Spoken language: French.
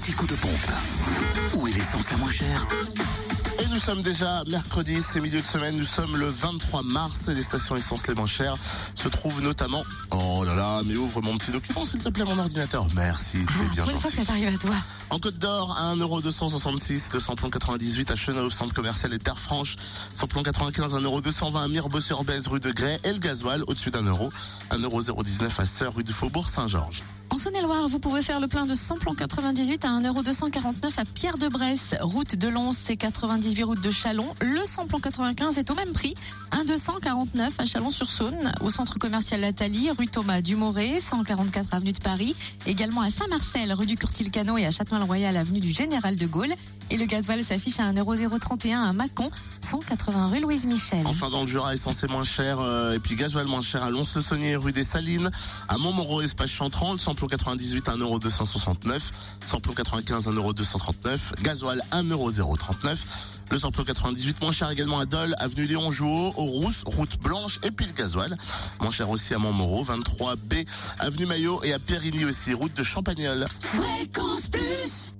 anti-coup de pompe. Où est l'essence la moins chère Et nous sommes déjà mercredi, c'est milieu de semaine, nous sommes le 23 mars et les stations essence les moins chères se trouvent notamment... Oh là là, mais ouvre mon petit document s'il te plaît, mon ordinateur. Merci, c'est bien fois que ça t'arrive à toi. En Côte d'Or, à 1,266€, le samplon 98 à Chenauve, centre commercial et Terre Franche. Samplon 95, 1,220€ à Mirbeau-sur-Bèze, rue de Grès. Et le gasoil, au-dessus d'un euro, 1,019€ à Sœur, rue du Faubourg Saint-Georges. Saône-et-Loire, vous pouvez faire le plein de samplon 98 à 1,249€ à Pierre de Bresse, route de Lons et 98 route de Chalon. Le samplon 95 est au même prix, 1,249€ à Chalon-sur-Saône, au centre commercial Lathalie, rue Thomas Dumoré, 144 avenue de Paris, également à Saint-Marcel, rue du Curtil-Cano et à Châtenois-le-Royal, avenue du Général de Gaulle. Et le gasoil s'affiche à 1,031€ à Mâcon, 180 rue Louise Michel. Enfin, dans le Jura, essence est moins cher, euh, et puis gasoil moins cher à Lons-le-Saunier, rue des Salines, à Montmoreau, espace Chantran, le 98, 1,269€, samplon 95, 1,239€, gasoil 1,039€, le samplon 98, moins cher également à Dole, avenue Léon Jouot, aux Rousses, route Blanche, et puis le gasoil, moins cher aussi à Montmoreau, 23B, avenue Maillot, et à Périgny aussi, route de Champagnole. Fréquence Plus